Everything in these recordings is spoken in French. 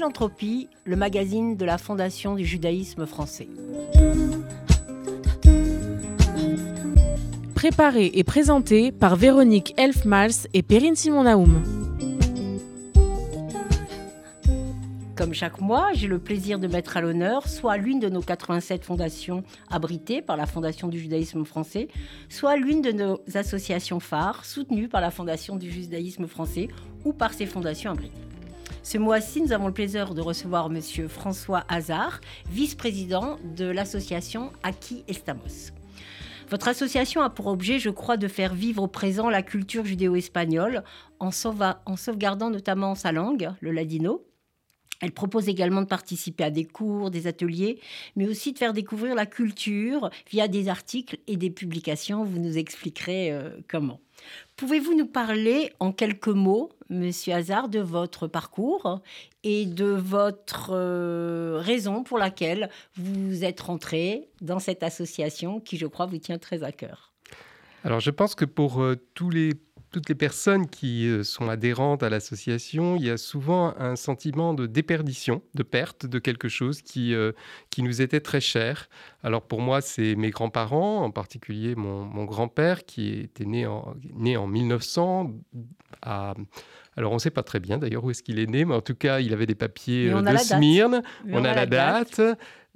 Philanthropie, le magazine de la Fondation du judaïsme français. Préparé et présenté par Véronique Elfmals et Perrine Simon-Naoum. Comme chaque mois, j'ai le plaisir de mettre à l'honneur soit l'une de nos 87 fondations abritées par la Fondation du judaïsme français, soit l'une de nos associations phares soutenues par la Fondation du judaïsme français ou par ses fondations abritées. Ce mois-ci, nous avons le plaisir de recevoir Monsieur François Hazard, vice-président de l'association Aki Estamos. Votre association a pour objet, je crois, de faire vivre au présent la culture judéo-espagnole en, sauvegardant notamment sa langue, le ladino, elle propose également de participer à des cours, des ateliers, mais aussi de faire découvrir la culture via des articles et des publications. Vous nous expliquerez euh, comment. Pouvez-vous nous parler en quelques mots, Monsieur Hazard, de votre parcours et de votre euh, raison pour laquelle vous êtes rentré dans cette association qui, je crois, vous tient très à cœur? Alors, je pense que pour euh, tous les toutes les personnes qui euh, sont adhérentes à l'association, il y a souvent un sentiment de déperdition, de perte de quelque chose qui, euh, qui nous était très cher. Alors pour moi, c'est mes grands-parents, en particulier mon, grand-père qui était né en, né en 1900 à... Alors, on ne sait pas très bien d'ailleurs où est-ce qu'il est né, mais en tout cas, il avait des papiers euh, de Smyrne. On, a, la date.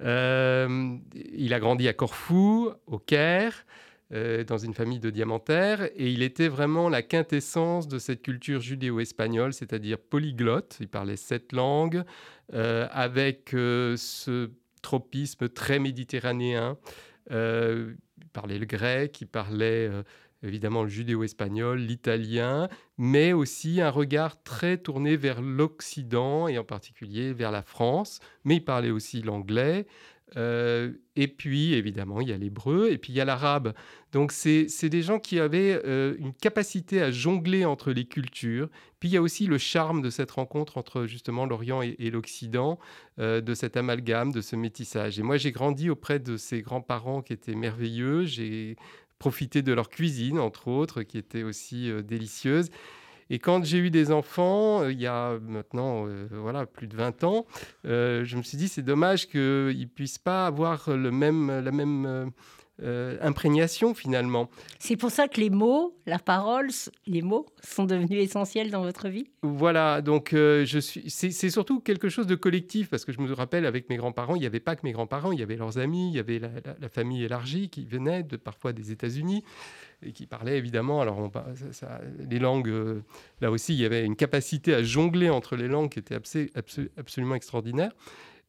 il a grandi à Corfou, au Caire. Euh, dans une famille de diamantaires, et il était vraiment la quintessence de cette culture judéo-espagnole, c'est-à-dire polyglotte, il parlait sept langues, euh, avec euh, ce tropisme très méditerranéen. il parlait le grec, il parlait évidemment le judéo-espagnol, l'italien, mais aussi un regard très tourné vers l'Occident et en particulier vers la France. Mais il parlait aussi l'anglais, euh, et puis, évidemment, il y a l'hébreu et puis il y a l'arabe. Donc, c'est des gens qui avaient euh, une capacité à jongler entre les cultures. Puis, il y a aussi le charme de cette rencontre entre justement l'Orient et, l'Occident, euh, de cet amalgame, de ce métissage. Et moi, j'ai grandi auprès de ces grands-parents qui étaient merveilleux. J'ai profité de leur cuisine, entre autres, qui était aussi délicieuse. Et quand j'ai eu des enfants, euh, il y a maintenant euh, voilà, plus de 20 ans, euh, je me suis dit c'est dommage qu'ils ne puissent pas avoir le même, la même imprégnation finalement. C'est pour ça que les mots, la parole, les mots sont devenus essentiels dans votre vie? Voilà, donc je suis, c'est, surtout quelque chose de collectif parce que je me rappelle avec mes grands-parents, il n'y avait pas que mes grands-parents, il y avait leurs amis, il y avait la, la famille élargie qui venait de, parfois des États-Unis et qui parlait évidemment, alors on, ça, les langues, euh, là aussi, il y avait une capacité à jongler entre les langues qui était absolument extraordinaire.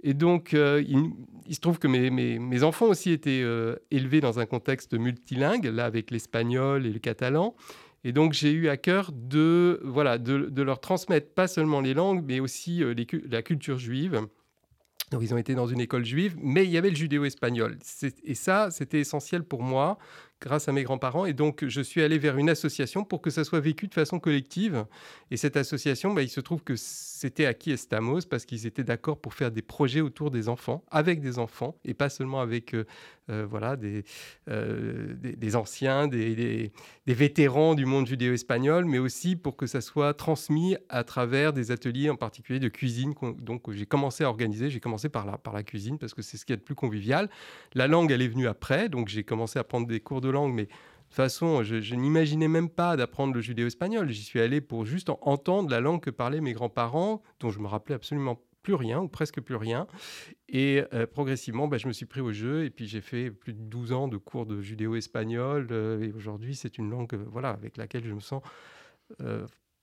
Et donc, euh, il, se trouve que mes, enfants aussi étaient euh, élevés dans un contexte multilingue, là avec l'espagnol et le catalan. Et donc, j'ai eu à cœur de, voilà, de, leur transmettre pas seulement les langues, mais aussi la culture juive. Donc, ils ont été dans une école juive, mais il y avait le judéo-espagnol. Et ça, c'était essentiel pour moi grâce à mes grands-parents. Et donc, je suis allé vers une association pour que ça soit vécu de façon collective. Et cette association, bah, il se trouve que c'était Aki Estamos parce qu'ils étaient d'accord pour faire des projets autour des enfants, avec des enfants, et pas seulement avec euh, euh, voilà, euh, des, des, anciens, des, des, vétérans du monde judéo-espagnol, mais aussi pour que ça soit transmis à travers des ateliers, en particulier de cuisine. Donc, j'ai commencé à organiser. J'ai commencé par la, par la cuisine parce que c'est ce qui est le plus convivial. La langue, elle est venue après. Donc, j'ai commencé à prendre des cours de langue, mais de toute façon, je, n'imaginais même pas d'apprendre le judéo-espagnol. J'y suis allé pour juste entendre la langue que parlaient mes grands-parents, dont je me rappelais absolument plus rien, ou presque plus rien. Et euh, progressivement, bah, je me suis pris au jeu, et puis j'ai fait plus de 12 ans de cours de judéo-espagnol, euh, et aujourd'hui, c'est une langue euh, voilà, avec laquelle je me sens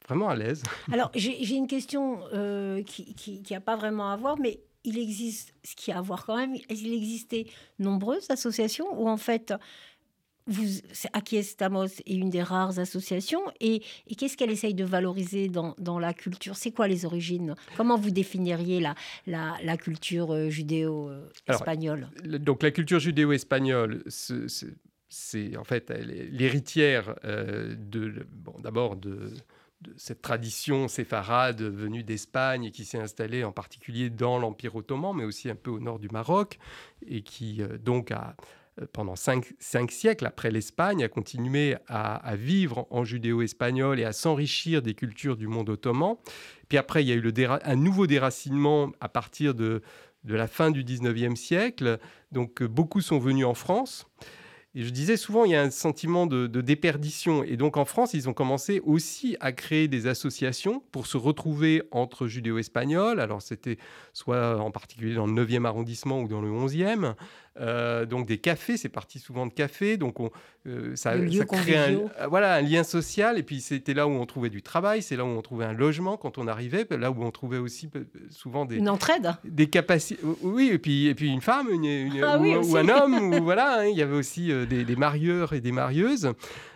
vraiment à l'aise. Alors, j'ai une question qui n'a pas vraiment à voir, mais il existe, ce qui a à voir quand même, il existait nombreuses associations où en fait vous, Aki Estamos est une des rares associations. Et, qu'est-ce qu'elle essaye de valoriser dans, la culture? C'est quoi les origines? Comment vous définiriez la, la, culture euh, judéo-espagnole? Donc la culture judéo-espagnole, c'est en fait l'héritière euh, de, d'abord de, cette tradition séfarade venue d'Espagne qui s'est installée en particulier dans l'Empire ottoman, mais aussi un peu au nord du Maroc, et qui euh, donc a pendant cinq, siècles après l'Espagne, a continué à, vivre en judéo-espagnol et à s'enrichir des cultures du monde ottoman. Puis après, il y a eu un nouveau déracinement à partir de, de la fin du 19e siècle. Donc beaucoup sont venus en France. Et je disais souvent, il y a un sentiment de, déperdition. Et donc en France, ils ont commencé aussi à créer des associations pour se retrouver entre judéo-espagnols. Alors c'était soit en particulier dans le 9e arrondissement ou dans le 11e. Euh, donc des cafés, c'est parti souvent de cafés. Donc on, euh, ça, crée un, voilà, un lien social. Et puis c'était là où on trouvait du travail, c'est là où on trouvait un logement quand on arrivait, là où on trouvait aussi souvent des... Une entraide Des capacités... Oui, et puis, et puis une femme ah ou, un homme. ou, voilà, hein. il y avait aussi euh, des, des marieurs et des marieuses.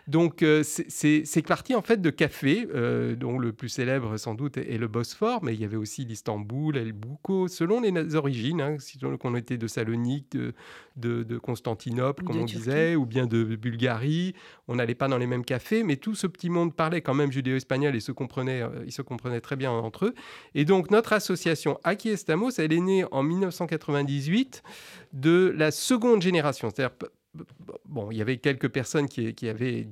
Donc euh, c'est parti en fait de cafés, euh, dont le plus célèbre sans doute est, le Bosphore, mais il y avait aussi l'Istanbul, El Bouko, selon les origines, hein, si on était de Salonique, de, de, Constantinople, comme on disait, ou bien de Bulgarie, on n'allait pas dans les mêmes cafés, mais tout ce petit monde parlait quand même judéo-espagnol et se comprenait, euh, ils se comprenaient très bien entre eux. Et donc notre association Aquí Estamos, elle est née en 1998 de la seconde génération, c'est-à-dire bon, il y avait quelques personnes qui, avaient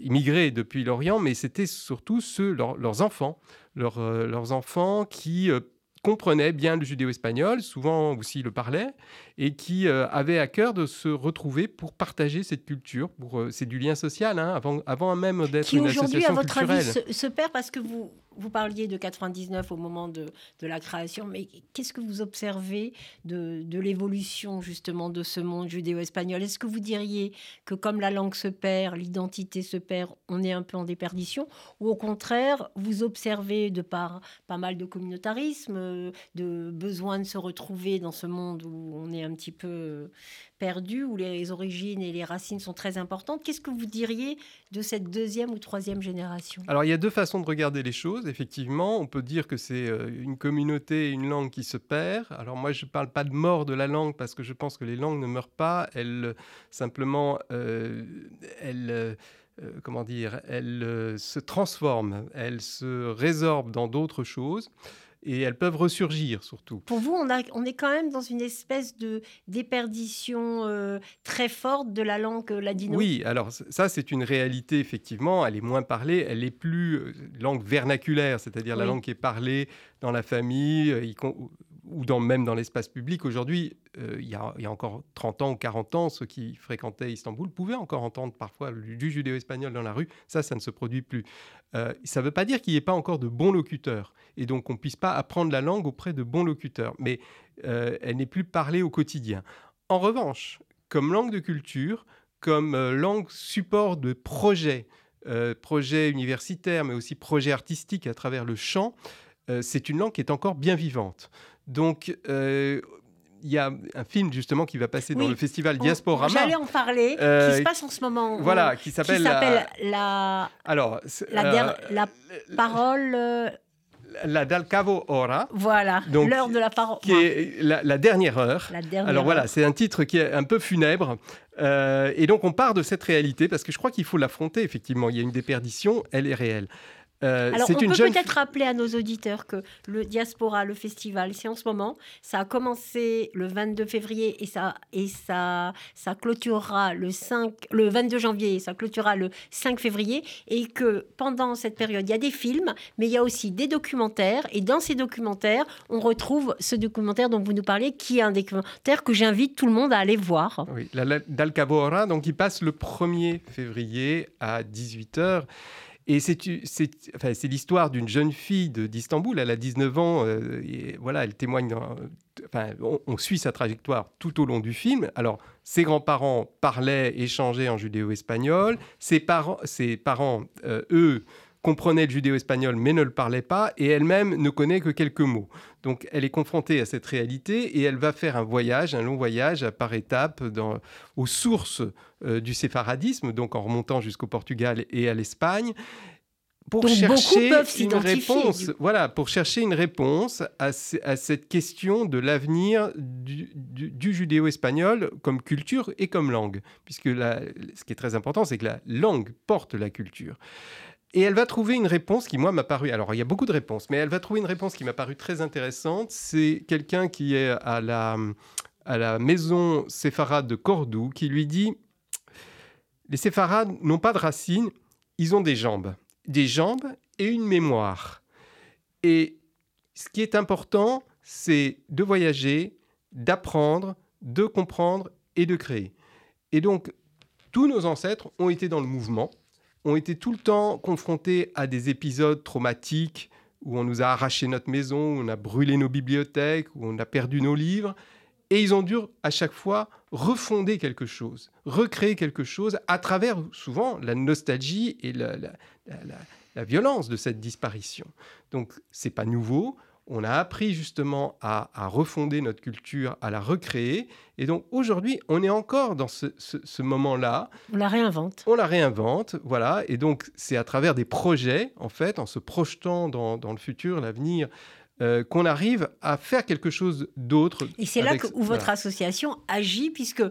immigré depuis l'Orient, mais c'était surtout ceux, leurs enfants, euh, leurs enfants qui euh, comprenaient bien le judéo-espagnol, souvent aussi le parlaient, et qui euh, avaient à cœur de se retrouver pour partager cette culture. Pour, c'est du lien social, hein, avant, avant même d'être une association culturelle. Qui aujourd'hui, à votre avis, se, perd parce que vous, vous parliez de 99 au moment de, la création, mais qu'est-ce que vous observez de, de l'évolution justement de ce monde judéo-espagnol? Est-ce que vous diriez que comme la langue se perd, l'identité se perd, on est un peu en déperdition? Ou au contraire, vous observez de par pas mal de communautarisme, de besoin de se retrouver dans ce monde où on est un petit peu perdu, où les origines et les racines sont très importantes. Qu'est-ce que vous diriez de cette deuxième ou troisième génération? Alors il y a deux façons de regarder les choses. Effectivement, on peut dire que c'est euh, une communauté, une langue qui se perd. Alors moi, je ne parle pas de mort de la langue parce que je pense que les langues ne meurent pas. Elles simplement, euh, elles... Euh, comment dire, elles se transforment, elles se résorbent dans d'autres choses et elles peuvent ressurgir surtout. Pour vous, on, a, on est quand même dans une espèce de déperdition euh, très forte de la langue ladino. Oui, alors ça c'est une réalité effectivement, elle est moins parlée, elle est plus euh, langue vernaculaire, c'est-à-dire la langue qui est parlée dans la famille, euh, ou même dans l'espace public. Aujourd'hui, euh, il, y a, encore 30 ans ou 40 ans, ceux qui fréquentaient Istanbul pouvaient encore entendre parfois du judéo-espagnol dans la rue. Ça, ça ne se produit plus. Euh, ça ne veut pas dire qu'il n'y ait pas encore de bons locuteurs et donc on ne puisse pas apprendre la langue auprès de bons locuteurs, mais euh, elle n'est plus parlée au quotidien. En revanche, comme langue de culture, comme langue support de projets, projets universitaires, mais aussi projets artistiques à travers le chant, c'est une langue qui est encore bien vivante. Donc, euh, il y a un film justement qui va passer dans le festival Diasporama. J'allais en parler, qui euh, se passe en ce moment. Voilà, qui s'appelle la... la... Alors, la, euh, la parole. La Dal Cavo Ora. Voilà, l'heure de la parole. Qui est la, dernière heure. La dernière Alors voilà, c'est un titre qui est un peu funèbre. et donc on part de cette réalité parce que je crois qu'il faut l'affronter, effectivement. Il y a une déperdition, elle est réelle. Euh, Alors, on peut peut-être rappeler à nos auditeurs que le Diaspora, le festival, c'est en ce moment. Ça a commencé le 22 février et ça, et ça, ça clôturera le, 5, le 22 janvier et ça clôturera le 5 février. Et que pendant cette période, il y a des films, mais il y a aussi des documentaires. Et dans ces documentaires, on retrouve ce documentaire dont vous nous parlez, qui est un documentaire que j'invite tout le monde à aller voir. Oui, d'Alcabora, donc il passe le 1er février à 18h. Et c'est l'histoire d'une jeune fille d'Istanbul. Elle a 19 ans. Euh, et voilà, elle témoigne. on, suit sa trajectoire tout au long du film. Alors, ses grands-parents parlaient, échangeaient en judéo-espagnol. Ses parents, ses parents euh, eux, comprenait le judéo-espagnol mais ne le parlait pas et elle-même ne connaît que quelques mots. Donc elle est confrontée à cette réalité et elle va faire un voyage, un long voyage par étapes dans, aux sources euh, du séfaradisme, donc en remontant jusqu'au Portugal et à l'Espagne pour chercher une réponse, voilà, pour chercher une réponse à, cette question de l'avenir du, du judéo-espagnol comme culture et comme langue, puisque la, ce qui est très important, c'est que la langue porte la culture. Et elle va trouver une réponse qui, moi, m'a paru. Alors, il y a beaucoup de réponses, mais elle va trouver une réponse qui m'a paru très intéressante. C'est quelqu'un qui est à la, à la maison séfarade de Cordoue qui lui dit Les séfarades n'ont pas de racines, ils ont des jambes. Des jambes et une mémoire. Et ce qui est important, c'est de voyager, d'apprendre, de comprendre et de créer. Et donc, tous nos ancêtres ont été dans le mouvement, ont été tout le temps confrontés à des épisodes traumatiques où on nous a arraché notre maison, où on a brûlé nos bibliothèques, où on a perdu nos livres. Et ils ont dû à chaque fois refonder quelque chose, recréer quelque chose à travers souvent la nostalgie et la, violence de cette disparition. Donc c'est pas nouveau on a appris justement à, refonder notre culture, à la recréer. Et donc aujourd'hui, on est encore dans ce, moment-là. On la réinvente. On la réinvente, voilà. Et donc c'est à travers des projets, en fait, en se projetant dans, le futur, l'avenir, euh, qu'on arrive à faire quelque chose d'autre. Et c'est là que, où votre association agit, puisque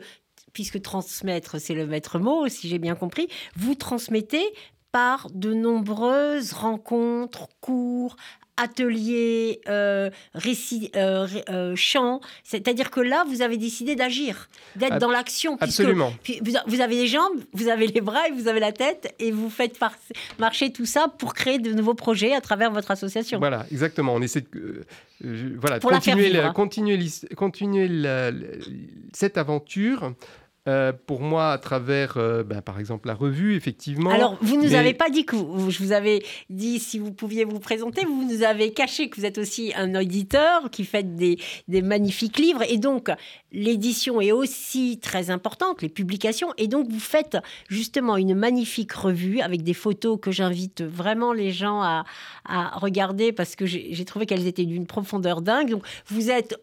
puisque transmettre, c'est le maître mot, si j'ai bien compris, vous transmettez par de nombreuses rencontres, cours, atelier, euh, récit, euh, euh, chant. C'est-à-dire que là, vous avez décidé d'agir, d'être dans l'action. Absolument. Vous avez les jambes, vous avez les bras et vous avez la tête et vous faites marcher tout ça pour créer de nouveaux projets à travers votre association. Voilà, exactement. On essaie de, voilà, continuer, continuer, continuer cette aventure euh, pour moi, à travers, euh, ben, par exemple, la revue, effectivement. Alors, vous nous avez pas dit que je vous avais dit si vous pouviez vous présenter. Vous nous avez caché que vous êtes aussi un auditeur qui fait des, des magnifiques livres. Et donc, l'édition est aussi très importante, les publications. Et donc, vous faites justement une magnifique revue avec des photos que j'invite vraiment les gens à, à regarder parce que j'ai trouvé qu'elles étaient d'une profondeur dingue. Donc, vous êtes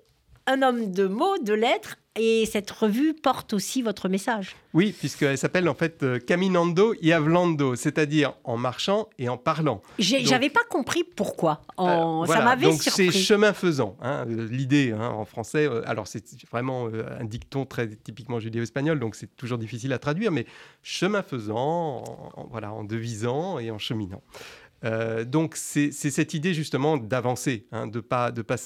un homme de mots, de lettres, et cette revue porte aussi votre message. Oui, puisqu'elle s'appelle en fait euh, Caminando y Hablando, c'est-à-dire en marchant et en parlant. J'avais pas compris pourquoi. En... ça m'avait Donc c'est chemin faisant. Hein, l'idée hein, en français, euh, alors c'est vraiment euh, un dicton très typiquement judéo-espagnol, donc c'est toujours difficile à traduire, mais chemin faisant, voilà, en devisant et en cheminant. Euh, donc c'est cette idée justement d'avancer, hein, de pas de pas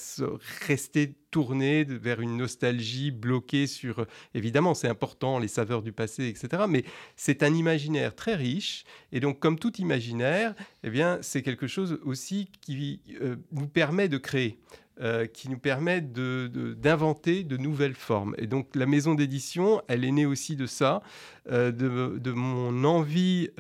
rester tourné vers une nostalgie bloquée sur. Évidemment, c'est important les saveurs du passé, etc. Mais c'est un imaginaire très riche et donc comme tout imaginaire, eh bien c'est quelque chose aussi qui euh, nous permet de créer. Euh, qui nous permet d'inventer de, nouvelles formes. Et donc la maison d'édition, elle est née aussi de ça, de, de, mon envie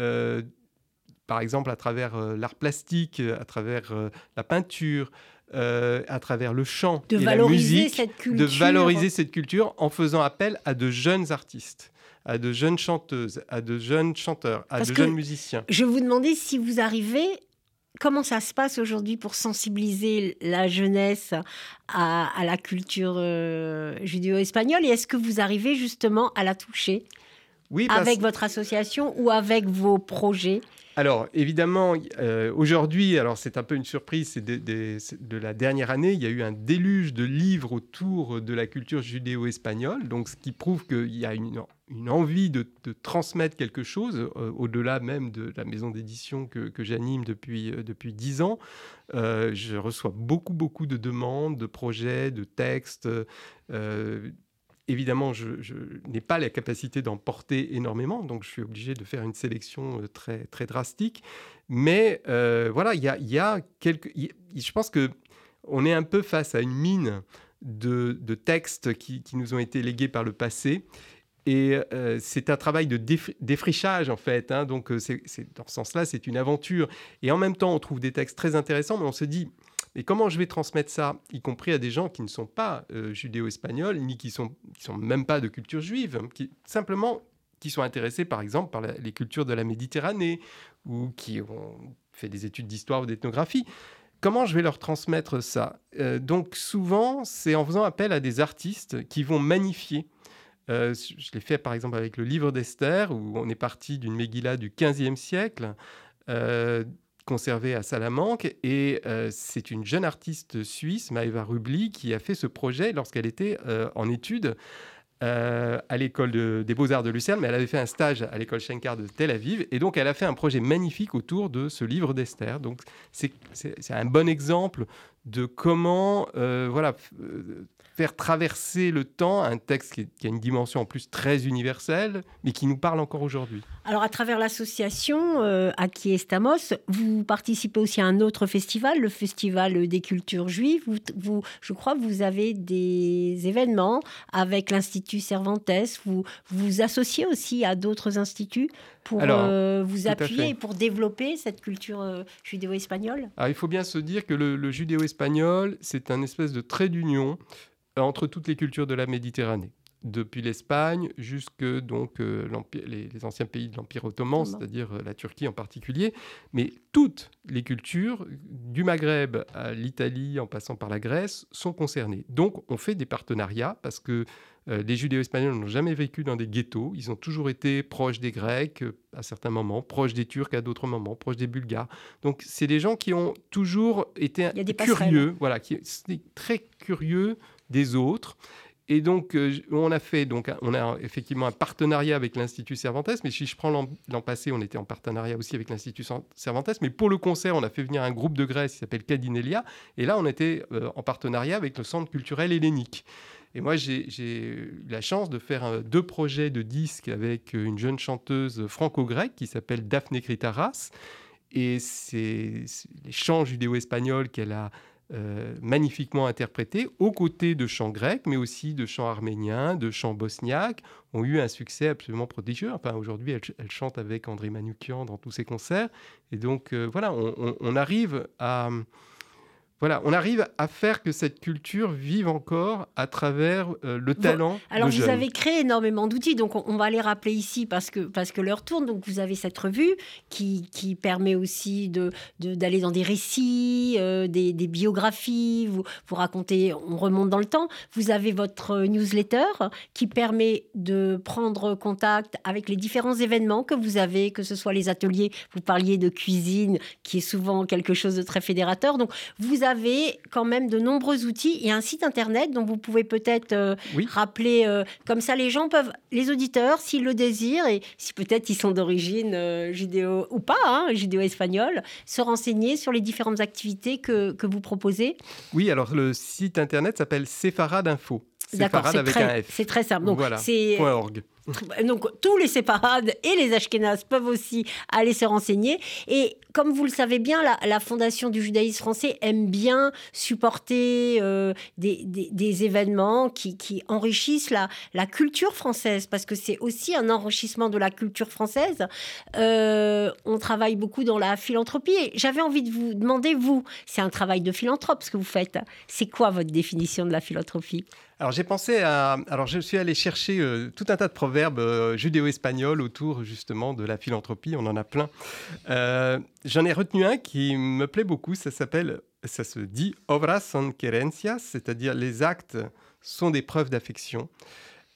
par exemple à travers euh, l'art plastique, euh, à travers euh, la peinture, à travers le chant de et valoriser la musique, cette culture. de valoriser cette culture en faisant appel à de jeunes artistes à de jeunes chanteuses, à de jeunes chanteurs, à de jeunes musiciens. Je vous demandais si vous arrivez, comment ça se passe aujourd'hui pour sensibiliser la jeunesse à, la culture judéo-espagnole et est-ce que vous arrivez justement à la toucher? Oui, avec votre association ou avec vos projets alors, évidemment, euh, aujourd'hui, alors c'est un peu une surprise, c'est de, la dernière année, il y a eu un déluge de livres autour de la culture judéo-espagnole, donc ce qui prouve qu'il y a une, envie de, transmettre quelque chose, euh, au-delà même de la maison d'édition que, j'anime depuis, euh, depuis 10 ans. je reçois beaucoup, beaucoup de demandes, de projets, de textes Évidemment, je, n'ai pas la capacité d'en porter énormément, donc je suis obligé de faire une sélection euh, très, très drastique. Mais euh, voilà, il y a, quelques. je pense que on est un peu face à une mine de, textes qui, nous ont été légués par le passé. Et euh, c'est un travail de défrichage, en fait. Hein, donc, dans ce sens-là, c'est une aventure. Et en même temps, on trouve des textes très intéressants, mais on se dit, et comment je vais transmettre ça, y compris à des gens qui ne sont pas euh, judéo-espagnols, ni qui sont, qui sont même pas de culture juive, hein, qui simplement qui sont intéressés par exemple par les cultures de la Méditerranée ou qui ont fait des études d'histoire ou d'ethnographie. Comment je vais leur transmettre ça? Euh, Donc souvent, c'est en faisant appel à des artistes qui vont magnifier. Euh, je l'ai fait par exemple avec le livre d'Esther, où on est parti d'une Megillah du 15e siècle, conservé à Salamanque. Et euh, c'est une jeune artiste suisse, Maëva Rubli, qui a fait ce projet lorsqu'elle était euh, en études euh, à l'école des beaux-arts de Lucerne, mais elle avait fait un stage à l'école Schenkar de Tel Aviv. Et donc, elle a fait un projet magnifique autour de ce livre d'Esther. Donc, c'est un bon exemple de comment voilà, faire traverser le temps, un texte qui, a une dimension en plus très universelle, mais qui nous parle encore aujourd'hui. Alors, à travers l'association euh, Estamos, vous participez aussi à un autre festival, le Festival des cultures juives. Je crois que vous avez des événements avec l'Institut Cervantes. Vous vous associez aussi à d'autres instituts? Pour euh, vous appuyer et pour développer cette culture euh, judéo-espagnole? Il faut bien se dire que le, le judéo-espagnol, c'est un espèce de trait d'union entre toutes les cultures de la Méditerranée, depuis l'Espagne jusque donc euh, les, anciens pays de l'Empire ottoman, c'est-à-dire euh, la Turquie en particulier, mais toutes les cultures du Maghreb à l'Italie en passant par la Grèce sont concernées. Donc on fait des partenariats parce que euh, les judéo-espagnols n'ont jamais vécu dans des ghettos, ils ont toujours été proches des Grecs à certains moments, proches des Turcs à d'autres moments, proches des Bulgares. Donc c'est des gens qui ont toujours été curieux, voilà, qui très curieux des autres. Et donc, euh, on a fait, donc, on a effectivement un partenariat avec l'Institut Cervantes, mais si je prends l'an passé, on était en partenariat aussi avec l'Institut Cervantes, mais pour le concert, on a fait venir un groupe de Grèce qui s'appelle Cadinelia, et là, on était euh, en partenariat avec le Centre culturel hellénique. Et moi, j'ai eu la chance de faire deux projets de disques avec une jeune chanteuse franco-grecque qui s'appelle Daphne Kritaras, et c'est les chants judéo-espagnols qu'elle a euh, magnifiquement interprétés, aux côtés de chants grecs, mais aussi de chants arméniens, de chants bosniaques, ont eu un succès absolument prodigieux. Enfin, aujourd'hui, elle, chante avec André Manoukian dans tous ses concerts. Et donc, euh, voilà, on, arrive à voilà, on arrive à faire que cette culture vive encore à travers euh, le talent. Alors, vous avez créé énormément d'outils, donc on, va les rappeler ici parce que, parce que l'heure tourne. Donc, vous avez cette revue qui, qui permet aussi d'aller de, d'aller dans des récits, euh, des, des, biographies, vous, vous racontez, on remonte dans le temps. Vous avez votre newsletter qui permet de prendre contact avec les différents événements que vous avez, que ce soit les ateliers, vous parliez de cuisine, qui est souvent quelque chose de très fédérateur. Donc, vous avez quand même de nombreux outils et un site internet dont vous pouvez peut-être euh, rappeler. Euh, comme ça, les gens peuvent, les auditeurs, s'ils le désirent et si peut-être ils sont d'origine euh, judéo ou pas, hein, judéo-espagnole, se renseigner sur les différentes activités que, que vous proposez. Oui, alors le site internet s'appelle Sepharad Info. D'accord, c'est très, très, simple. Donc, voilà. c'est .org. Donc tous les séparades et les ashkénazes peuvent aussi aller se renseigner. Et comme vous le savez bien, la, Fondation du judaïsme français aime bien supporter euh, des, événements qui, enrichissent la, la, culture française, parce que c'est aussi un enrichissement de la culture française. Euh, on travaille beaucoup dans la philanthropie. J'avais envie de vous demander, vous, c'est un travail de philanthrope ce que vous faites. C'est quoi votre définition de la philanthropie? Alors j'ai pensé à... Alors je suis allé chercher euh, tout un tas de proverbes euh, judéo-espagnols autour justement de la philanthropie, on en a plein. Euh, j'en ai retenu un qui me plaît beaucoup, ça s'appelle, ça se dit obras son querencias, c'est-à-dire les actes sont des preuves d'affection.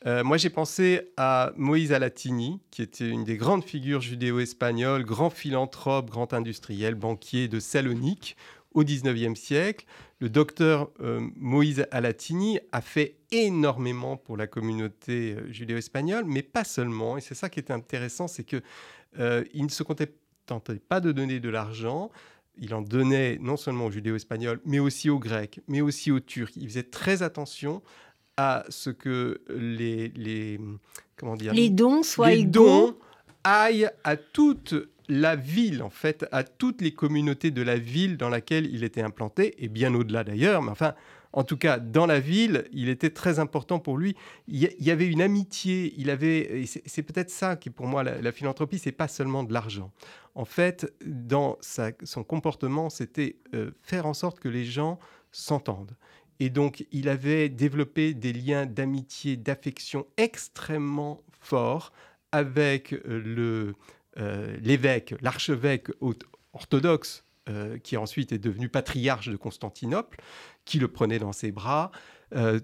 moi, j'ai pensé à Moïse Alatini, qui était une des grandes figures judéo-espagnoles, grand philanthrope, grand industriel, banquier de Salonique au XIXe siècle. Le docteur euh, Moïse Alatini a fait énormément pour la communauté euh, judéo-espagnole, mais pas seulement. Et c'est ça qui est intéressant, c'est que euh, il ne se contentait pas de donner de l'argent. Il en donnait non seulement aux judéo-espagnols, mais aussi aux grecs, mais aussi aux turcs. Il faisait très attention à ce que les, les comment dire les dons soient les dons aillent à toutes la ville, en fait, à toutes les communautés de la ville dans laquelle il était implanté, et bien au-delà d'ailleurs, mais enfin, en tout cas, dans la ville, il était très important pour lui. Il y avait une amitié, il avait, c'est peut-être ça qui, pour moi, la, philanthropie, c'est pas seulement de l'argent. En fait, dans son comportement, c'était euh, faire en sorte que les gens s'entendent. Et donc, il avait développé des liens d'amitié, d'affection extrêmement forts avec euh, le, l'évêque, l'archevêque orthodoxe, euh, qui ensuite est devenu patriarche de Constantinople, qui le prenait dans ses bras. Euh,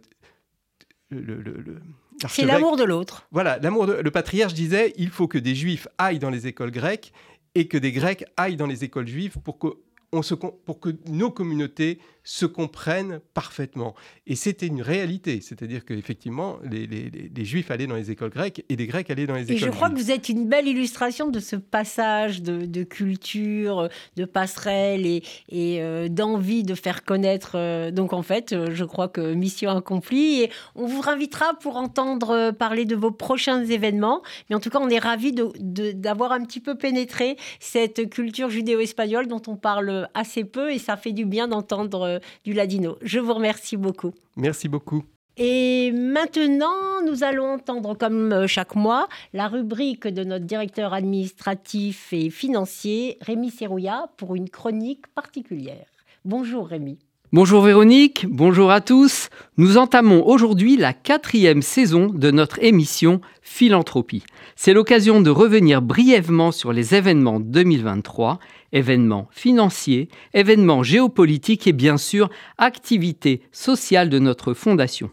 c'est l'amour de l'autre. Voilà, l'amour. Le patriarche disait il faut que des juifs aillent dans les écoles grecques et que des grecs aillent dans les écoles juives pour que, on se, pour que nos communautés se comprennent parfaitement. Et c'était une réalité, c'est-à-dire qu'effectivement, les, les, Juifs allaient dans les écoles grecques et les Grecs allaient dans les écoles Et je crois que vous êtes une belle illustration de ce passage de, culture, de passerelle et, et euh, d'envie de faire connaître. Euh, donc en fait, euh, je crois que mission accomplie. Et on vous invitera pour entendre parler de vos prochains événements. Mais en tout cas, on est ravis d'avoir un petit peu pénétré cette culture judéo-espagnole dont on parle assez peu et ça fait du bien d'entendre du ladino. Je vous remercie beaucoup. Merci beaucoup. Et maintenant, nous allons entendre, comme euh, chaque mois, la rubrique de notre directeur administratif et financier, Rémi Serrouillat, pour une chronique particulière. Bonjour Rémi. Bonjour Véronique, bonjour à tous. Nous entamons aujourd'hui la quatrième saison de notre émission Philanthropie. C'est l'occasion de revenir brièvement sur les événements 2023, événements financiers, événements géopolitiques et bien sûr activités sociales de notre fondation.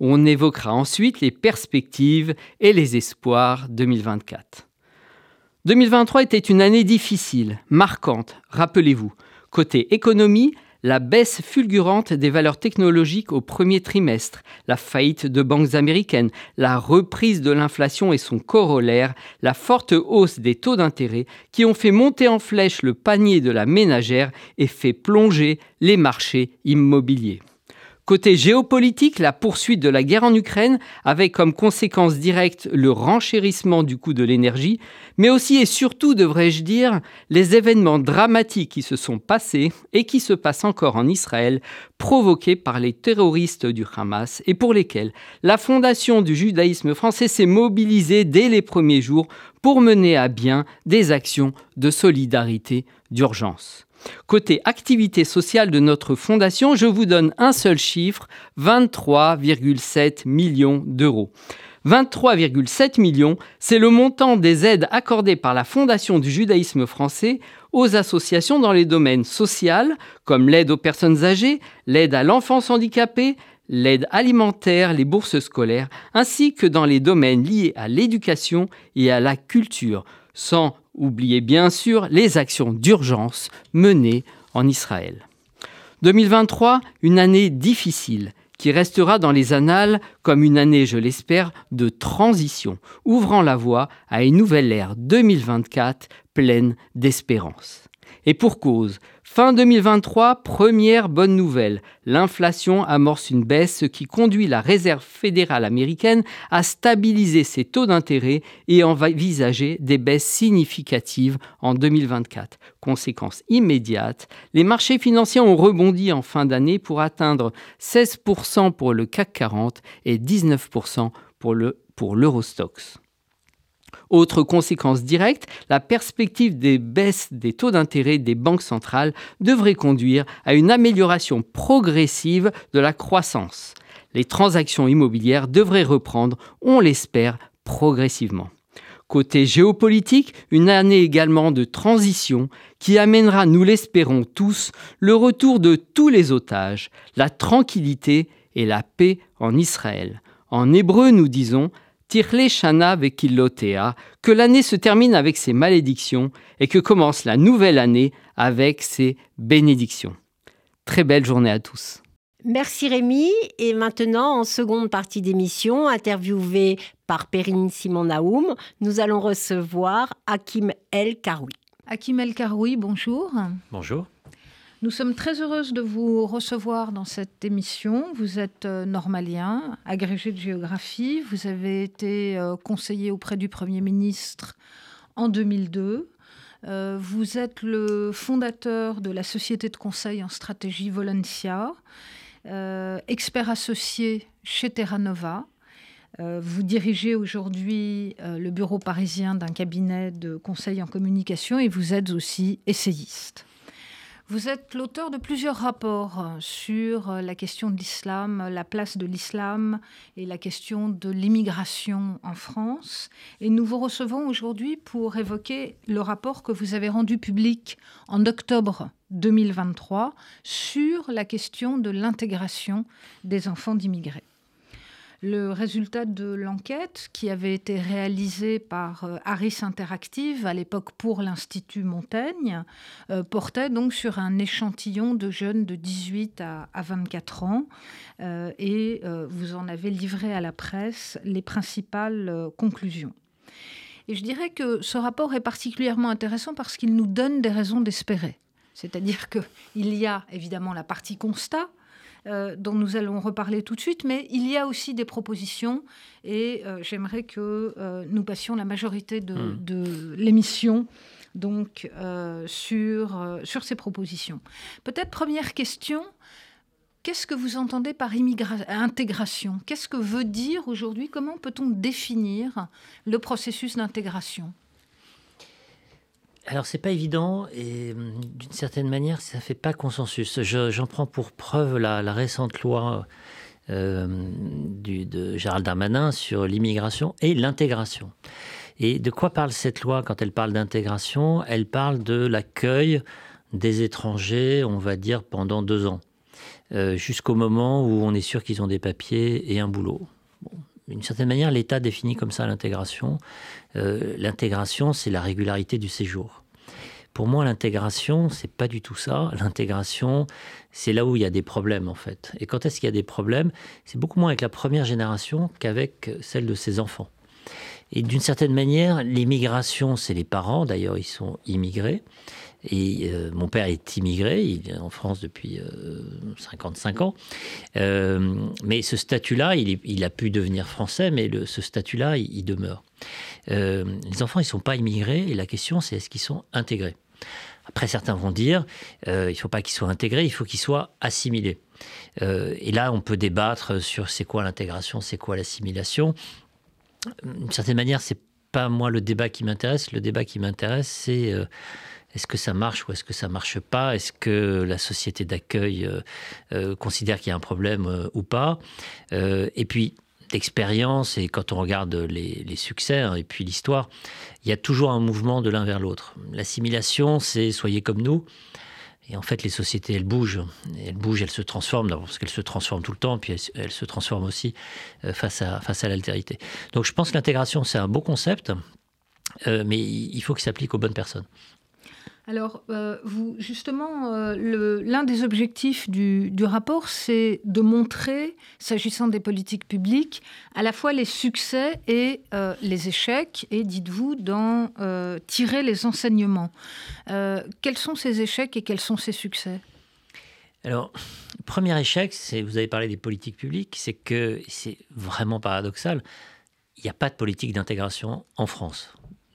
On évoquera ensuite les perspectives et les espoirs 2024. 2023 était une année difficile, marquante, rappelez-vous. Côté économie, la baisse fulgurante des valeurs technologiques au premier trimestre, la faillite de banques américaines, la reprise de l'inflation et son corollaire, la forte hausse des taux d'intérêt qui ont fait monter en flèche le panier de la ménagère et fait plonger les marchés immobiliers. Côté géopolitique, la poursuite de la guerre en Ukraine, avec comme conséquence directe le renchérissement du coût de l'énergie, mais aussi et surtout, devrais-je dire, les événements dramatiques qui se sont passés et qui se passent encore en Israël, provoqués par les terroristes du Hamas et pour lesquels la fondation du judaïsme français s'est mobilisée dès les premiers jours pour mener à bien des actions de solidarité d'urgence. Côté activité sociale de notre fondation, je vous donne un seul chiffre, 23,7 millions d'euros. 23,7 millions, c'est le montant des aides accordées par la Fondation du judaïsme français aux associations dans les domaines social, comme l'aide aux personnes âgées, l'aide à l'enfance handicapée, l'aide alimentaire, les bourses scolaires, ainsi que dans les domaines liés à l'éducation et à la culture, oubliez bien sûr les actions d'urgence menées en Israël. 2023, une année difficile qui restera dans les annales comme une année, je l'espère, de transition, ouvrant la voie à une nouvelle ère 2024 pleine d'espérance. Et pour cause, Fin 2023, première bonne nouvelle. L'inflation amorce une baisse, ce qui conduit la Réserve fédérale américaine à stabiliser ses taux d'intérêt et envisager des baisses significatives en 2024. Conséquence immédiate, les marchés financiers ont rebondi en fin d'année pour atteindre 16% pour le CAC 40 et 19% pour le pour l'Eurostox. Autre conséquence directe, la perspective des baisses des taux d'intérêt des banques centrales devrait conduire à une amélioration progressive de la croissance. Les transactions immobilières devraient reprendre, on l'espère, progressivement. Côté géopolitique, une année également de transition qui amènera, nous l'espérons tous, le retour de tous les otages, la tranquillité et la paix en Israël. En hébreu, nous disons Tirle Shana Vekilotea, que l'année se termine avec ses malédictions et que commence la nouvelle année avec ses bénédictions. Très belle journée à tous. Merci Rémi. Et maintenant, en seconde partie d'émission, interviewé par Perrine Simon Naoum, nous allons recevoir Hakim El Karoui. Hakim El Karoui, bonjour. Bonjour. Nous sommes très heureuses de vous recevoir dans cette émission. Vous êtes euh, normalien, agrégé de géographie. Vous avez été euh, conseiller auprès du Premier ministre en 2002. Euh, vous êtes le fondateur de la société de conseil en stratégie Volencia, expert associé chez Terra Nova. vous dirigez aujourd'hui le bureau parisien d'un cabinet de conseil en communication et vous êtes aussi essayiste. Vous êtes l'auteur de plusieurs rapports sur la question de l'islam, la place de l'islam et la question de l'immigration en France. Et nous vous recevons aujourd'hui pour évoquer le rapport que vous avez rendu public en octobre 2023 sur la question de l'intégration des enfants d'immigrés. Le résultat de l'enquête, qui avait été réalisée par euh, Harris Interactive à l'époque pour l'Institut Montaigne, euh, portait donc sur un échantillon de jeunes de 18 à, 24 ans euh, et vous en avez livré à la presse les principales conclusions. Et je dirais que ce rapport est particulièrement intéressant parce qu'il nous donne des raisons d'espérer. C'est-à-dire qu'il y a évidemment la partie constat, euh, dont nous allons reparler tout de suite, mais il y a aussi des propositions et euh, j'aimerais que euh, nous passions la majorité de, hmm. l'émission donc sur, sur ces propositions. Peut-être première question, Qu'est-ce que vous entendez par intégration? Qu'est-ce que veut dire aujourd'hui? Comment peut-on définir le processus d'intégration? Alors c'est pas évident et hum, d'une certaine manière ça fait pas consensus. J'en prends pour preuve la, récente loi euh, de Gérald Darmanin sur l'immigration et l'intégration. Et de quoi parle cette loi quand elle parle d'intégration? Elle parle de l'accueil des étrangers, on va dire, pendant deux ans, euh, jusqu'au moment où on est sûr qu'ils ont des papiers et un boulot. d'une certaine manière, l'État définit comme ça l'intégration. Euh, l'intégration, c'est la régularité du séjour. Pour moi, l'intégration, c'est pas du tout ça. L'intégration, c'est là où il y a des problèmes, en fait. Et quand est-ce qu'il y a des problèmes? C'est beaucoup moins avec la première génération qu'avec celle de ses enfants. Et d'une certaine manière, l'immigration, c'est les parents. D'ailleurs, ils sont immigrés. Et euh, mon père est immigré, il est en France depuis 55 ans. mais ce statut-là, il, a pu devenir français, mais ce statut-là, il demeure. Euh, les enfants, ils ne sont pas immigrés et la question, c'est est-ce qu'ils sont intégrés? Après, certains vont dire, euh, il ne faut pas qu'ils soient intégrés, il faut qu'ils soient assimilés. Euh, et là, on peut débattre sur c'est quoi l'intégration, c'est quoi l'assimilation. D'une certaine manière, c'est pas moi le débat qui m'intéresse. Le débat qui m'intéresse, c'est est-ce que ça marche ou est-ce que ça marche pas? Est-ce que la société d'accueil considère qu'il y a un problème ou pas? Et puis, d'expérience et quand on regarde les, succès hein, et puis l'histoire, il y a toujours un mouvement de l'un vers l'autre. L'assimilation, c'est soyez comme nous. Et en fait, les sociétés, elles bougent. elles bougent, elles se transforment, parce qu'elles se transforment tout le temps, puis elles, se transforment aussi euh, face à, l'altérité. Donc je pense que l'intégration, c'est un beau concept, euh, mais il faut qu'il s'applique aux bonnes personnes. Alors, euh, vous, justement, euh, l'un des objectifs du, rapport, c'est de montrer, s'agissant des politiques publiques, à la fois les succès et euh, les échecs, et dites-vous, d'en tirer les enseignements. quels sont ces échecs et quels sont ces succès? Alors, premier échec, vous avez parlé des politiques publiques, c'est que c'est vraiment paradoxal. Il n'y a pas de politique d'intégration en France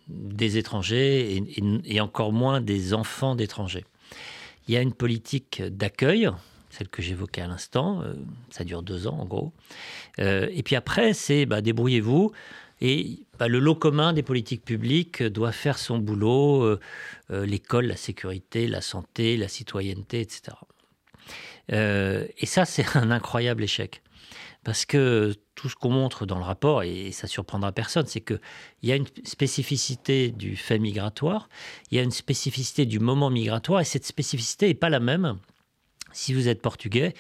des étrangers et, encore moins des enfants d'étrangers. Il y a une politique d'accueil, celle que j'évoquais à l'instant, euh, ça dure deux ans en gros. Euh, et puis après, c'est bah, débrouillez-vous. Et bah, le lot commun des politiques publiques doit faire son boulot, euh, l'école, la sécurité, la santé, la citoyenneté, etc. et ça, c'est un incroyable échec. Parce que tout ce qu'on montre dans le rapport, et ça surprendra personne, c'est qu'il y a une spécificité du fait migratoire, il y a une spécificité du moment migratoire, et cette spécificité n'est pas la même si vous êtes portugais,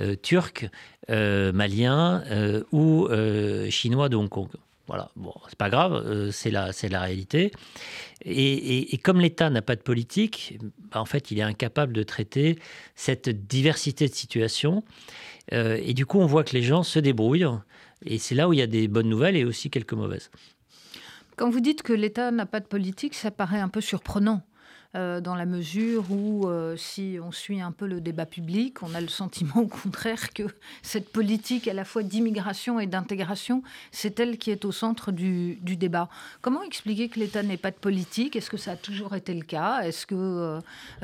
euh, turc, euh, malien euh, ou chinois de Hong Kong. Voilà, bon, c'est pas grave, c'est la, la réalité. Et, comme l'État n'a pas de politique, bah, en fait, il est incapable de traiter cette diversité de situations. Euh, et du coup, on voit que les gens se débrouillent. Et c'est là où il y a des bonnes nouvelles et aussi quelques mauvaises. Quand vous dites que l'État n'a pas de politique, ça paraît un peu surprenant. Euh, dans la mesure où, euh, si on suit un peu le débat public, on a le sentiment au contraire que cette politique à la fois d'immigration et d'intégration, c'est elle qui est au centre du, débat. Comment expliquer que l'État n'ait pas de politique? Est-ce que ça a toujours été le cas? Est-ce que euh,